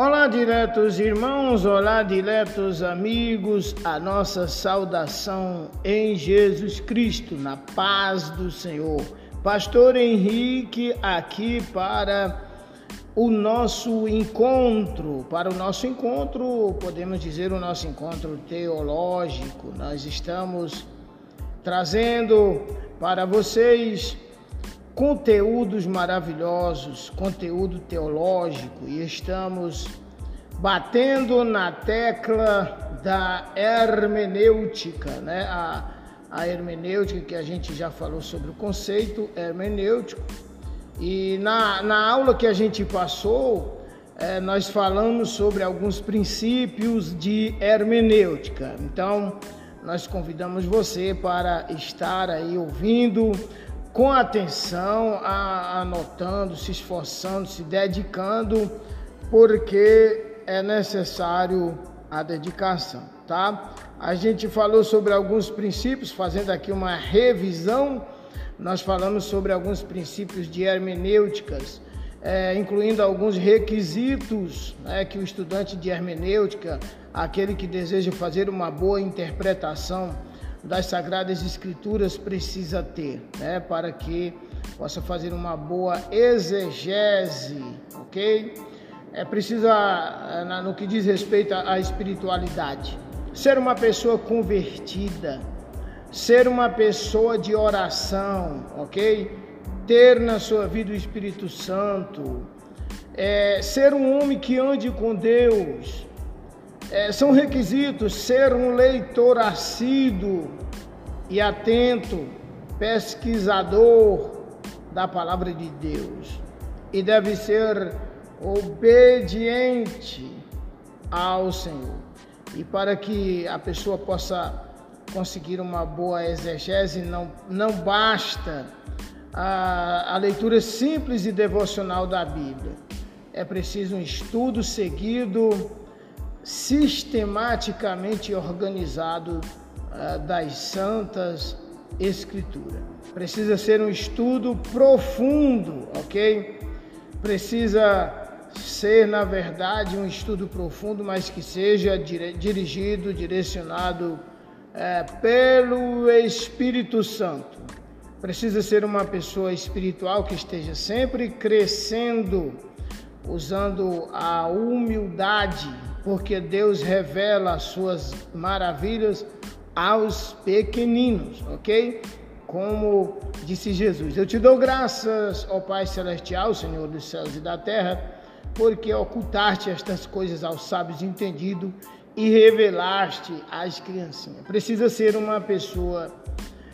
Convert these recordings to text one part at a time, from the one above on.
Olá, diretos irmãos, olá, diretos amigos, a nossa saudação em Jesus Cristo, na paz do Senhor. Pastor Henrique aqui para o nosso encontro, para o nosso encontro, podemos dizer o nosso encontro teológico. Nós estamos trazendo para vocês conteúdos maravilhosos, conteúdo teológico e estamos batendo na tecla da hermenêutica, né? A, a hermenêutica que a gente já falou sobre o conceito hermenêutico e na, na aula que a gente passou é, nós falamos sobre alguns princípios de hermenêutica. Então nós convidamos você para estar aí ouvindo com atenção, anotando, se esforçando, se dedicando, porque é necessário a dedicação, tá? A gente falou sobre alguns princípios, fazendo aqui uma revisão. Nós falamos sobre alguns princípios de hermenêuticas, é, incluindo alguns requisitos né, que o estudante de hermenêutica, aquele que deseja fazer uma boa interpretação das Sagradas Escrituras precisa ter, né, para que possa fazer uma boa exegese, ok? É precisa, eh, no que diz respeito à espiritualidade, ser uma pessoa convertida, ser uma pessoa de oração, ok? Ter na sua vida o Espírito Santo, é, ser um homem que ande com Deus, é, são requisitos ser um leitor assíduo e atento, pesquisador da palavra de Deus e deve ser obediente ao Senhor. E para que a pessoa possa conseguir uma boa exegese, não, não basta a, a leitura simples e devocional da Bíblia. É preciso um estudo seguido sistematicamente organizado uh, das Santas Escrituras. Precisa ser um estudo profundo, ok? Precisa ser, na verdade, um estudo profundo, mas que seja dirigido, direcionado uh, pelo Espírito Santo. Precisa ser uma pessoa espiritual que esteja sempre crescendo, usando a humildade porque Deus revela as suas maravilhas aos pequeninos, ok? Como disse Jesus: Eu te dou graças, ó Pai Celestial, Senhor dos céus e da terra, porque ocultaste estas coisas aos sábios entendidos e revelaste às criancinhas. Precisa ser uma pessoa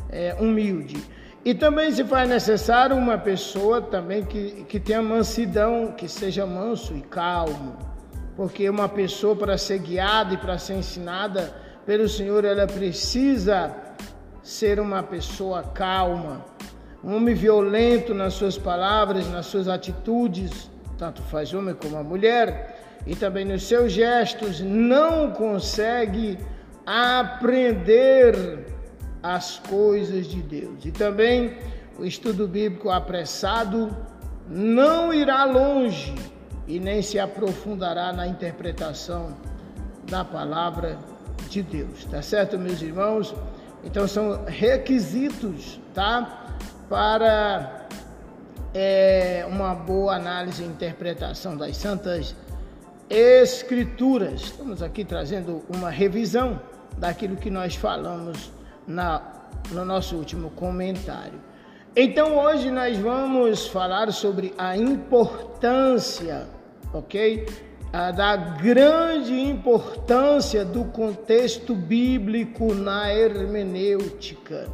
é, humilde. E também se faz necessário uma pessoa também que, que tenha mansidão, que seja manso e calmo porque uma pessoa para ser guiada e para ser ensinada pelo Senhor, ela precisa ser uma pessoa calma. Um homem violento nas suas palavras, nas suas atitudes, tanto faz homem como a mulher, e também nos seus gestos, não consegue aprender as coisas de Deus. E também o estudo bíblico apressado não irá longe e nem se aprofundará na interpretação da palavra de Deus. Tá certo, meus irmãos? Então são requisitos, tá? Para é, uma boa análise e interpretação das santas escrituras. Estamos aqui trazendo uma revisão daquilo que nós falamos na, no nosso último comentário. Então hoje nós vamos falar sobre a importância, ok? Da grande importância do contexto bíblico na hermenêutica.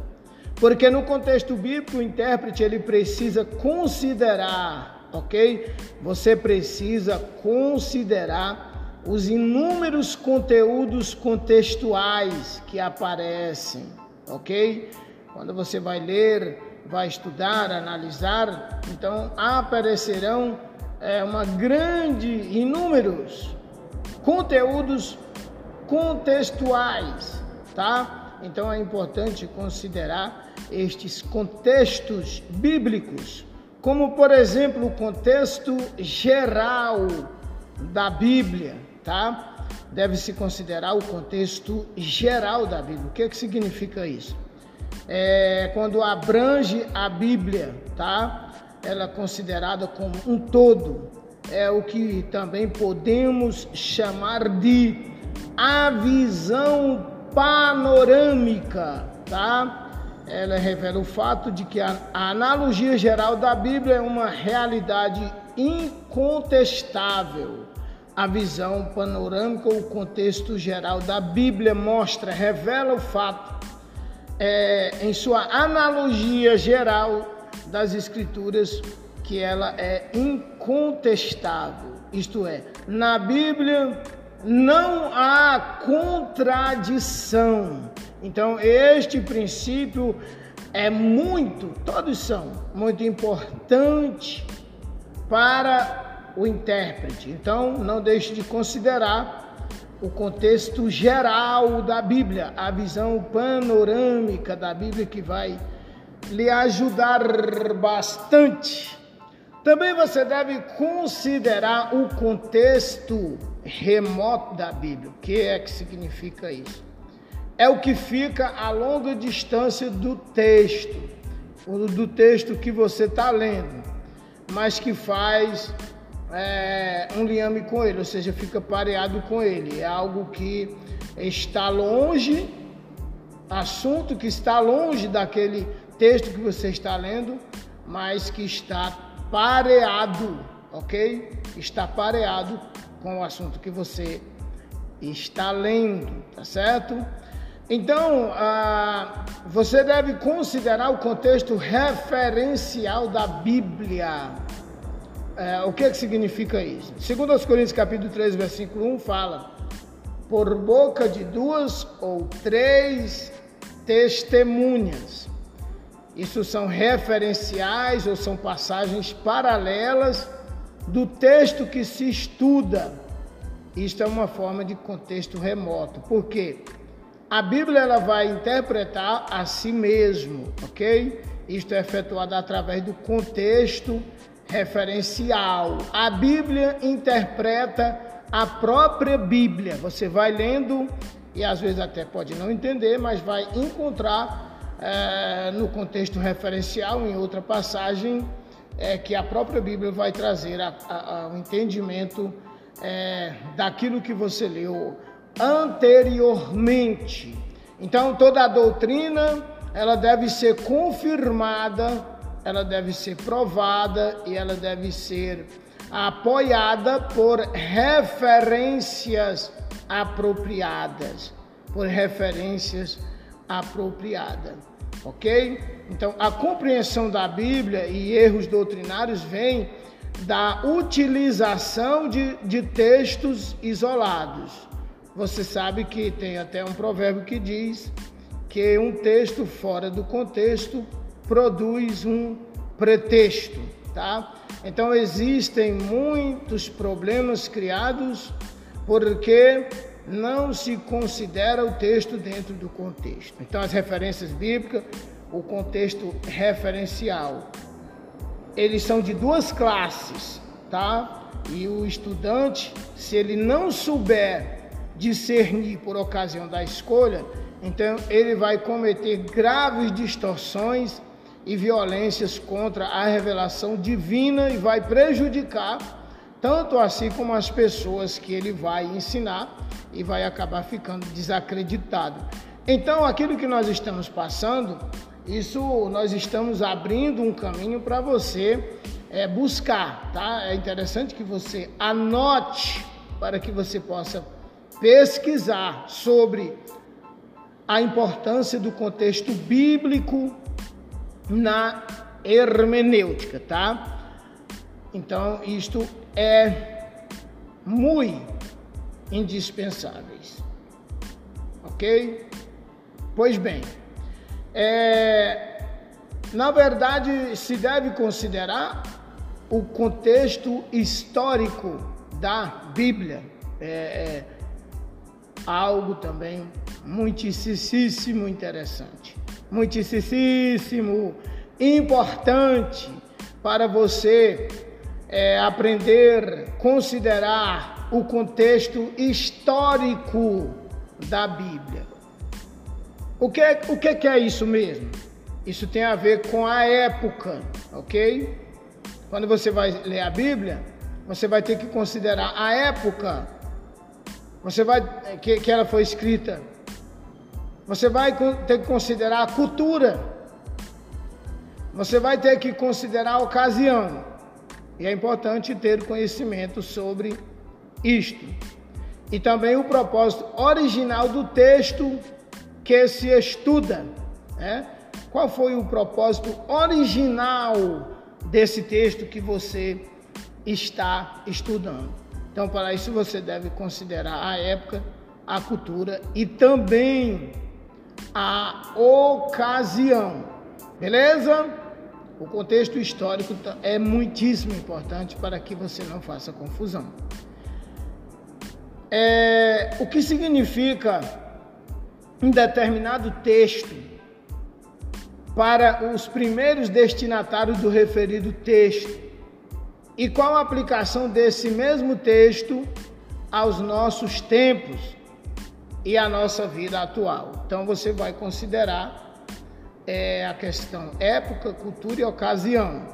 Porque no contexto bíblico o intérprete ele precisa considerar, ok? Você precisa considerar os inúmeros conteúdos contextuais que aparecem, ok? Quando você vai ler vai estudar, analisar, então aparecerão é, uma grande, inúmeros conteúdos contextuais, tá? Então é importante considerar estes contextos bíblicos, como por exemplo o contexto geral da Bíblia, tá? Deve se considerar o contexto geral da Bíblia. O que, que significa isso? É quando abrange a Bíblia, tá? Ela é considerada como um todo. É o que também podemos chamar de a visão panorâmica, tá? Ela revela o fato de que a, analogia geral da Bíblia é uma realidade incontestável. A visão panorâmica, o contexto geral da Bíblia mostra, revela o fato, é, em sua analogia geral das Escrituras, que ela é incontestável. Isto é, na Bíblia não há contradição. Então, este princípio é muito, todos são muito importante para o intérprete. Então, não deixe de considerar o contexto geral da Bíblia, a visão panorâmica da Bíblia que vai lhe ajudar bastante. Também você deve considerar o contexto remoto da Bíblia. O que é que significa isso? É o que fica a longa distância do texto, do texto que você está lendo mas que faz é, um liame com ele, ou seja, fica pareado com ele. É algo que está longe, assunto que está longe daquele texto que você está lendo, mas que está pareado, ok? Está pareado com o assunto que você está lendo, tá certo? Então, ah, você deve considerar o contexto referencial da Bíblia. É, o que, que significa isso? Segundo aos Coríntios capítulo 3, versículo 1, fala, por boca de duas ou três testemunhas. Isso são referenciais ou são passagens paralelas do texto que se estuda. Isto é uma forma de contexto remoto. Por quê? A Bíblia ela vai interpretar a si mesmo, ok? Isto é efetuado através do contexto referencial. A Bíblia interpreta a própria Bíblia. Você vai lendo e às vezes até pode não entender, mas vai encontrar é, no contexto referencial, em outra passagem, é, que a própria Bíblia vai trazer o entendimento é, daquilo que você leu anteriormente. Então toda a doutrina ela deve ser confirmada, ela deve ser provada e ela deve ser apoiada por referências apropriadas, por referências apropriadas, ok? Então a compreensão da Bíblia e erros doutrinários vem da utilização de, de textos isolados. Você sabe que tem até um provérbio que diz que um texto fora do contexto produz um pretexto, tá? Então existem muitos problemas criados porque não se considera o texto dentro do contexto. Então as referências bíblicas, o contexto referencial, eles são de duas classes, tá? E o estudante, se ele não souber discernir por ocasião da escolha, então ele vai cometer graves distorções e violências contra a revelação divina e vai prejudicar tanto assim como as pessoas que ele vai ensinar e vai acabar ficando desacreditado. Então, aquilo que nós estamos passando, isso nós estamos abrindo um caminho para você é, buscar, tá? É interessante que você anote para que você possa pesquisar sobre a importância do contexto bíblico na hermenêutica, tá? Então, isto é muito indispensáveis. Ok? Pois bem, é, na verdade, se deve considerar o contexto histórico da Bíblia. É, é, algo também muitíssimo interessante, muitíssimo importante para você é, aprender, considerar o contexto histórico da Bíblia. O que, é, o que é isso mesmo? Isso tem a ver com a época, ok? Quando você vai ler a Bíblia, você vai ter que considerar a época você vai que, que ela foi escrita. Você vai ter que considerar a cultura. Você vai ter que considerar a ocasião. E é importante ter conhecimento sobre isto. E também o propósito original do texto que se estuda. Né? Qual foi o propósito original desse texto que você está estudando? Então, para isso, você deve considerar a época, a cultura e também a ocasião. Beleza? O contexto histórico é muitíssimo importante para que você não faça confusão. É, o que significa um determinado texto para os primeiros destinatários do referido texto e qual a aplicação desse mesmo texto aos nossos tempos e à nossa vida atual. Então você vai considerar é a questão época, cultura e ocasião.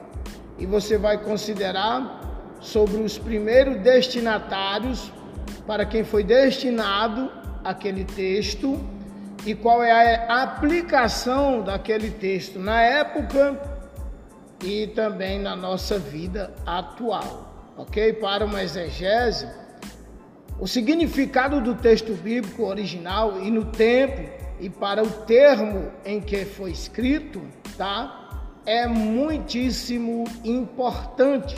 E você vai considerar sobre os primeiros destinatários, para quem foi destinado aquele texto e qual é a aplicação daquele texto na época e também na nossa vida atual, ok? Para uma exegese, o significado do texto bíblico original e no tempo e para o termo em que foi escrito, tá? É muitíssimo importante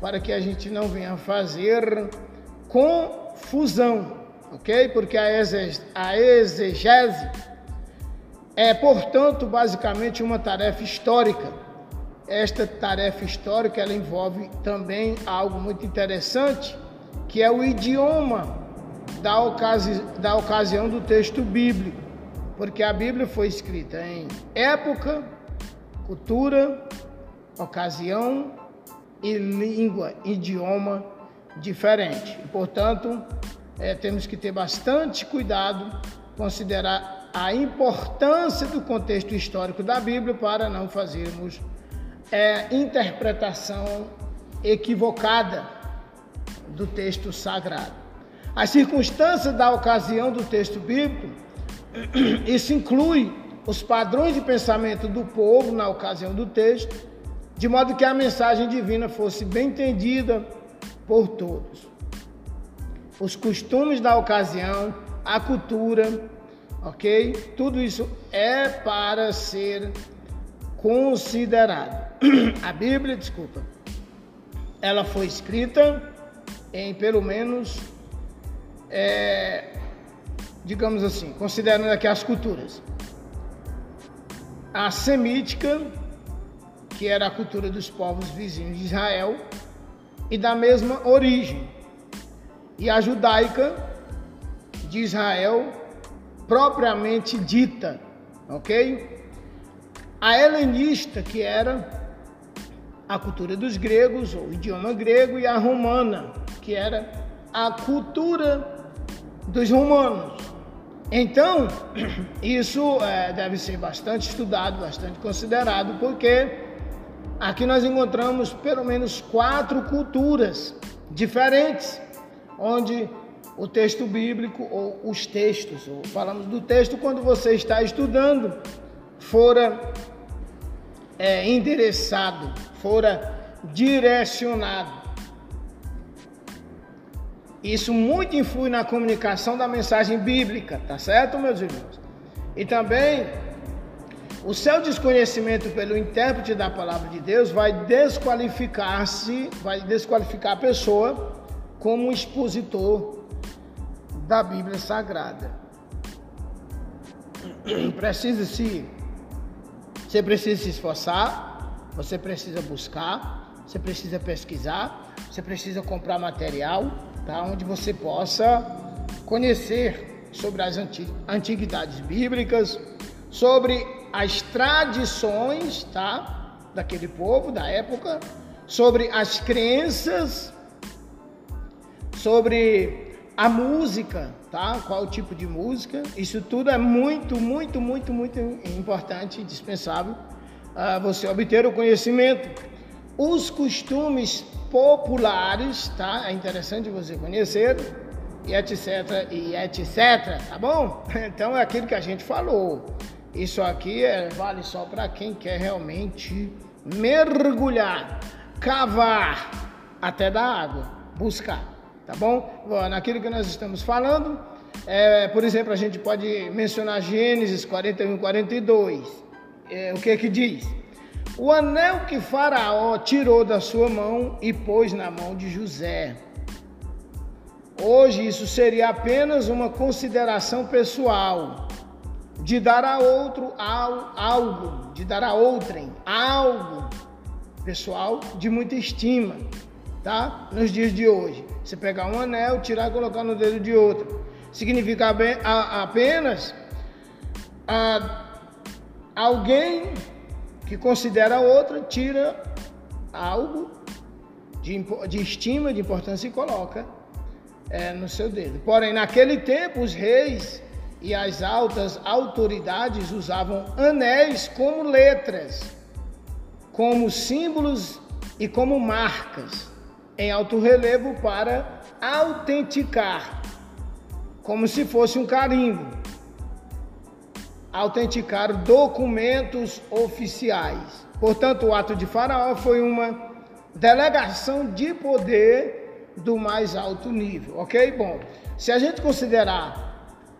para que a gente não venha fazer confusão, ok? Porque a exegese é, portanto, basicamente uma tarefa histórica. Esta tarefa histórica ela envolve também algo muito interessante, que é o idioma da, ocasi da ocasião do texto bíblico porque a Bíblia foi escrita em época, cultura, ocasião e língua, idioma diferente. Portanto, é, temos que ter bastante cuidado, considerar a importância do contexto histórico da Bíblia para não fazermos é, interpretação equivocada do texto sagrado. As circunstâncias da ocasião do texto bíblico isso inclui os padrões de pensamento do povo na ocasião do texto, de modo que a mensagem divina fosse bem entendida por todos. Os costumes da ocasião, a cultura, ok? Tudo isso é para ser considerado. A Bíblia, desculpa, ela foi escrita em pelo menos é, digamos assim, considerando aqui as culturas. A semítica, que era a cultura dos povos vizinhos de Israel, e da mesma origem. E a judaica de Israel, propriamente dita, ok? A helenista, que era a cultura dos gregos, ou o idioma grego, e a romana, que era a cultura dos romanos. Então, isso é, deve ser bastante estudado, bastante considerado, porque aqui nós encontramos pelo menos quatro culturas diferentes, onde o texto bíblico ou os textos, ou falamos do texto quando você está estudando, fora é, endereçado, fora direcionado. Isso muito influi na comunicação da mensagem bíblica, tá certo, meus irmãos? E também o seu desconhecimento pelo intérprete da palavra de Deus vai desqualificar-se, vai desqualificar a pessoa como expositor da Bíblia Sagrada. Precisa se você precisa se esforçar, você precisa buscar, você precisa pesquisar, você precisa comprar material, tá? onde você possa conhecer sobre as antiguidades bíblicas, sobre as tradições tá? daquele povo, da época, sobre as crenças, sobre a música, tá? Qual tipo de música? Isso tudo é muito, muito, muito, muito importante e dispensável uh, você obter o conhecimento. Os costumes populares, tá? É interessante você conhecer e etc e etc, tá bom? Então é aquilo que a gente falou. Isso aqui é, vale só para quem quer realmente mergulhar, cavar até da água, buscar, tá bom? Naquilo que nós estamos falando, é, por exemplo, a gente pode mencionar Gênesis 41, 42. É, o que é que diz? O anel que Faraó tirou da sua mão e pôs na mão de José. Hoje isso seria apenas uma consideração pessoal de dar a outro algo, de dar a outrem algo pessoal de muita estima, tá? Nos dias de hoje, você pegar um anel, tirar e colocar no dedo de outro, significa apenas a, alguém que considera a outra tira algo de, de estima, de importância e coloca é, no seu dedo. Porém, naquele tempo, os reis e as altas autoridades usavam anéis como letras, como símbolos e como marcas em alto relevo para autenticar, como se fosse um carimbo, autenticar documentos oficiais. Portanto, o ato de Faraó foi uma delegação de poder do mais alto nível, ok? Bom, se a gente considerar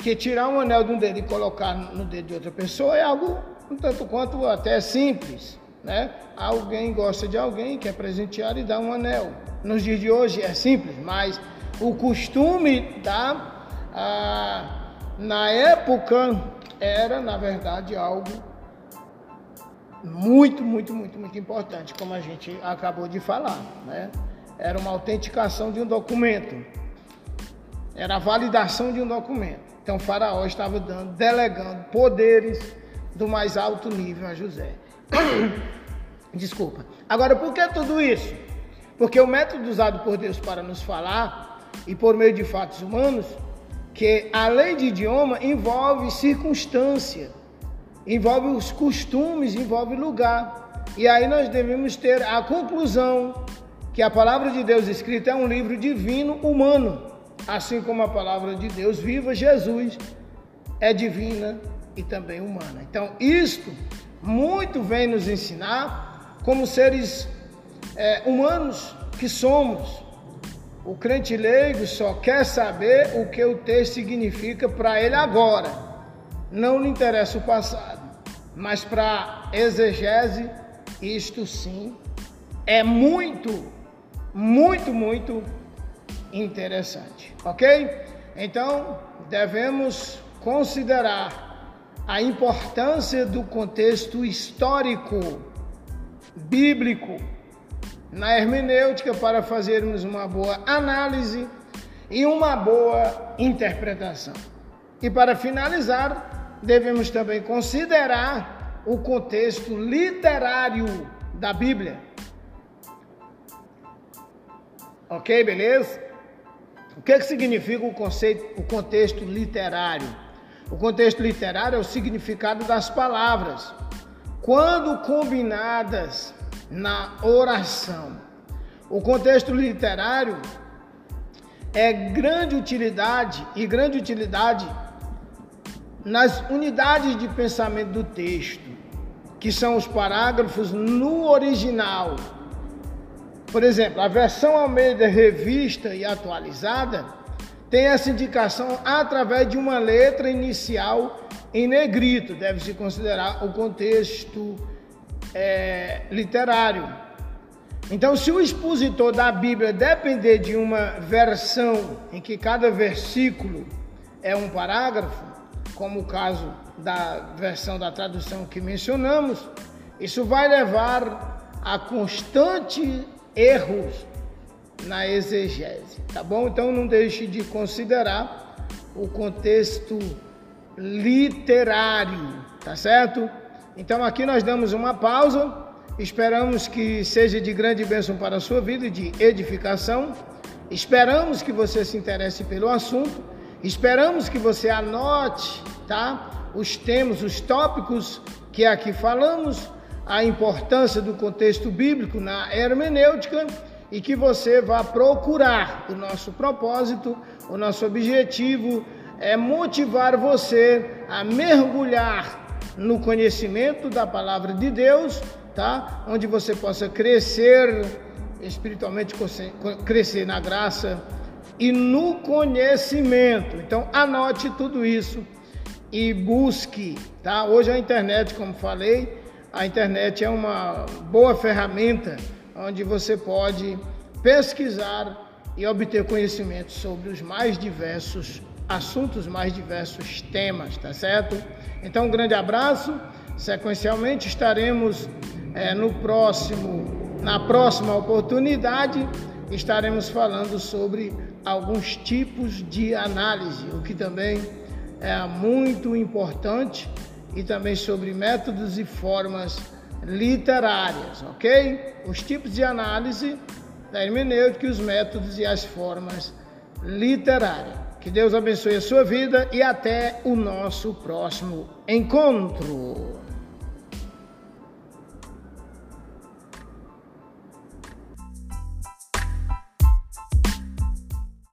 que tirar um anel de um dedo e colocar no dedo de outra pessoa é algo um tanto quanto até simples, né? Alguém gosta de alguém, quer presentear e dar um anel. Nos dias de hoje é simples, mas o costume da na época era, na verdade, algo muito, muito, muito, muito importante, como a gente acabou de falar, né? era uma autenticação de um documento, era a validação de um documento. Então, Faraó estava dando, delegando poderes do mais alto nível a José. Desculpa. Agora, por que tudo isso? Porque o método usado por Deus para nos falar e por meio de fatos humanos, que além de idioma envolve circunstância, envolve os costumes, envolve lugar. E aí nós devemos ter a conclusão que a palavra de Deus escrita é um livro divino humano, assim como a palavra de Deus viva, Jesus, é divina e também humana. Então, isto muito vem nos ensinar como seres é, humanos que somos. O crente leigo só quer saber o que o texto significa para ele agora. Não lhe interessa o passado, mas para exegese, isto sim é muito muito, muito interessante, ok? Então, devemos considerar a importância do contexto histórico, bíblico, na hermenêutica para fazermos uma boa análise e uma boa interpretação. E para finalizar, devemos também considerar o contexto literário da Bíblia Ok, beleza? O que, que significa o conceito, o contexto literário? O contexto literário é o significado das palavras. Quando combinadas na oração. O contexto literário é grande utilidade e grande utilidade nas unidades de pensamento do texto, que são os parágrafos no original por exemplo, a versão Almeida revista e atualizada tem essa indicação através de uma letra inicial em negrito, deve-se considerar o contexto é, literário. Então, se o expositor da Bíblia depender de uma versão em que cada versículo é um parágrafo, como o caso da versão da tradução que mencionamos, isso vai levar a constante erros na exegese, tá bom? Então não deixe de considerar o contexto literário, tá certo? Então aqui nós damos uma pausa Esperamos que seja de grande bênção para a sua vida de edificação. Esperamos que você se interesse pelo assunto. Esperamos que você anote, tá? Os temas, os tópicos que aqui falamos, a importância do contexto bíblico na hermenêutica e que você vá procurar o nosso propósito, o nosso objetivo é motivar você a mergulhar no conhecimento da palavra de Deus, tá? Onde você possa crescer espiritualmente, crescer na graça e no conhecimento. Então, anote tudo isso e busque, tá? Hoje a internet, como falei, a internet é uma boa ferramenta onde você pode pesquisar e obter conhecimento sobre os mais diversos assuntos, mais diversos temas, tá certo? Então, um grande abraço. Sequencialmente estaremos é, no próximo, na próxima oportunidade, estaremos falando sobre alguns tipos de análise, o que também é muito importante, e também sobre métodos e formas literárias, ok? Os tipos de análise da hermenêutica, os métodos e as formas literárias. Que Deus abençoe a sua vida e até o nosso próximo encontro.